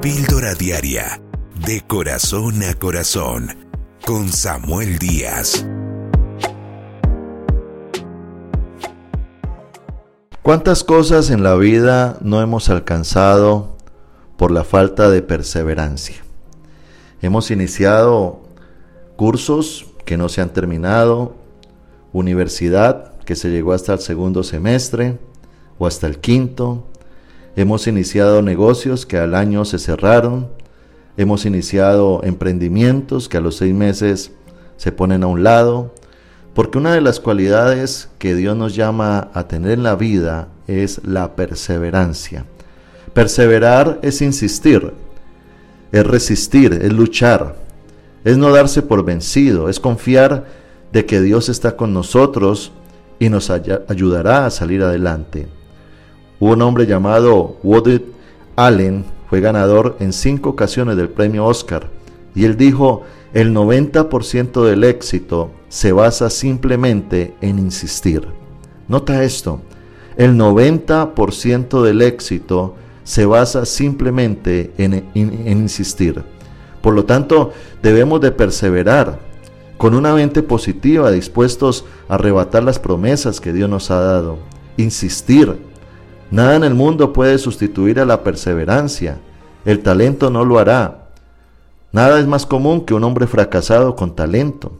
Píldora Diaria, de corazón a corazón, con Samuel Díaz. ¿Cuántas cosas en la vida no hemos alcanzado por la falta de perseverancia? Hemos iniciado cursos que no se han terminado, universidad que se llegó hasta el segundo semestre o hasta el quinto, Hemos iniciado negocios que al año se cerraron. Hemos iniciado emprendimientos que a los seis meses se ponen a un lado. Porque una de las cualidades que Dios nos llama a tener en la vida es la perseverancia. Perseverar es insistir, es resistir, es luchar, es no darse por vencido, es confiar de que Dios está con nosotros y nos ayudará a salir adelante. Un hombre llamado Woody Allen, fue ganador en cinco ocasiones del premio Oscar, y él dijo, el 90% del éxito se basa simplemente en insistir. Nota esto, el 90% del éxito se basa simplemente en, en, insistir. Por lo tanto, debemos de perseverar con una mente positiva, dispuestos a arrebatar las promesas que Dios nos ha dado. Insistir, Nada en el mundo puede sustituir a la perseverancia. El talento no lo hará. Nada es más común que un hombre fracasado con talento.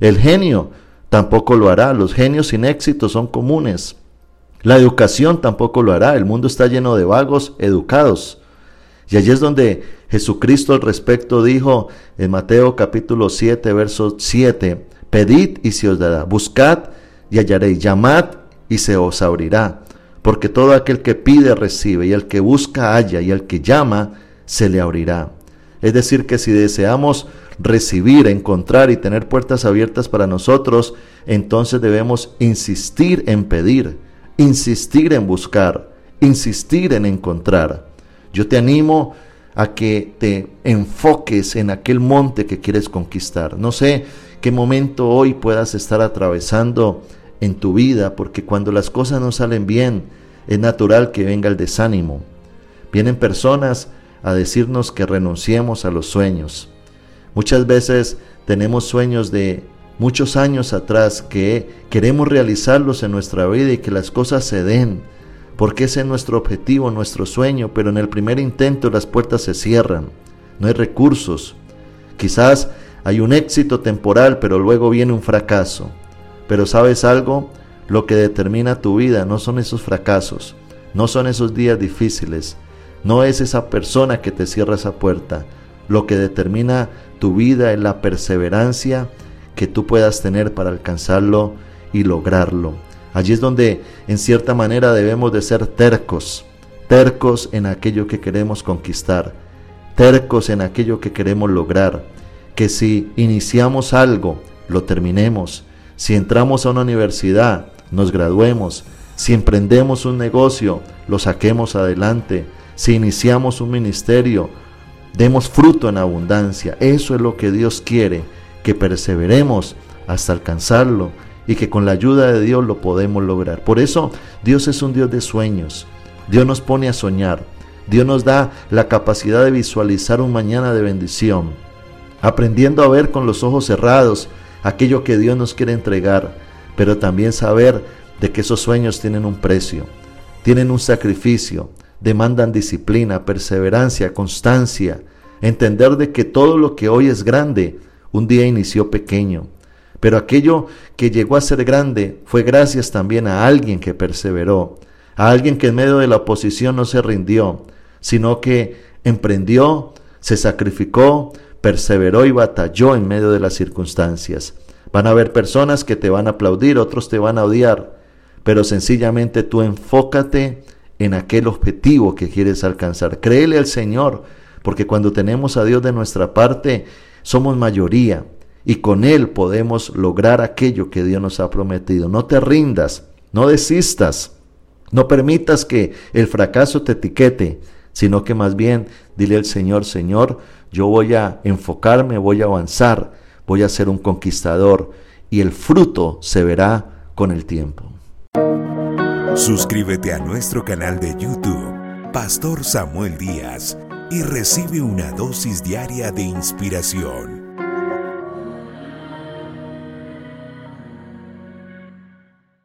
El genio tampoco lo hará. Los genios sin éxito son comunes. La educación tampoco lo hará. El mundo está lleno de vagos educados. Y allí es donde Jesucristo al respecto dijo en Mateo capítulo 7, verso 7, Pedid y se os dará, buscad y hallaréis, llamad y se os abrirá porque todo aquel que pide recibe, y el que busca halla, y el que llama se le abrirá. Es decir, que si deseamos recibir, encontrar y tener puertas abiertas para nosotros, entonces debemos insistir en pedir, insistir en buscar, insistir en encontrar. Yo te animo a que te enfoques en aquel monte que quieres conquistar. No sé qué momento hoy puedas estar atravesando en tu vida, porque cuando las cosas no salen bien, es natural que venga el desánimo. Vienen personas a decirnos que renunciemos a los sueños. Muchas veces tenemos sueños de muchos años atrás que queremos realizarlos en nuestra vida y que las cosas se den, porque ese es nuestro objetivo, nuestro sueño, pero en el primer intento las puertas se cierran, no hay recursos. Quizás hay un éxito temporal, pero luego viene un fracaso. Pero sabes algo, lo que determina tu vida no son esos fracasos, no son esos días difíciles, no es esa persona que te cierra esa puerta. Lo que determina tu vida es la perseverancia que tú puedas tener para alcanzarlo y lograrlo. Allí es donde en cierta manera debemos de ser tercos, tercos en aquello que queremos conquistar, tercos en aquello que queremos lograr, que si iniciamos algo, lo terminemos, si entramos a una universidad, nos graduemos, si emprendemos un negocio, lo saquemos adelante, si iniciamos un ministerio, demos fruto en abundancia. Eso es lo que Dios quiere, que perseveremos hasta alcanzarlo y que con la ayuda de Dios lo podemos lograr. Por eso Dios es un Dios de sueños. Dios nos pone a soñar. Dios nos da la capacidad de visualizar un mañana de bendición, aprendiendo a ver con los ojos cerrados aquello que Dios nos quiere entregar, pero también saber de que esos sueños tienen un precio, tienen un sacrificio, demandan disciplina, perseverancia, constancia, entender de que todo lo que hoy es grande, un día inició pequeño, pero aquello que llegó a ser grande fue gracias también a alguien que perseveró, a alguien que en medio de la oposición no se rindió, sino que emprendió, se sacrificó, perseveró y batalló en medio de las circunstancias. Van a haber personas que te van a aplaudir, otros te van a odiar, pero sencillamente tú enfócate en aquel objetivo que quieres alcanzar. Créele al Señor, porque cuando tenemos a Dios de nuestra parte, somos mayoría y con Él podemos lograr aquello que Dios nos ha prometido. No te rindas, no desistas, no permitas que el fracaso te etiquete, sino que más bien dile al Señor, Señor, yo voy a enfocarme, voy a avanzar, voy a ser un conquistador y el fruto se verá con el tiempo. Suscríbete a nuestro canal de YouTube, Pastor Samuel Díaz y recibe una dosis diaria de inspiración,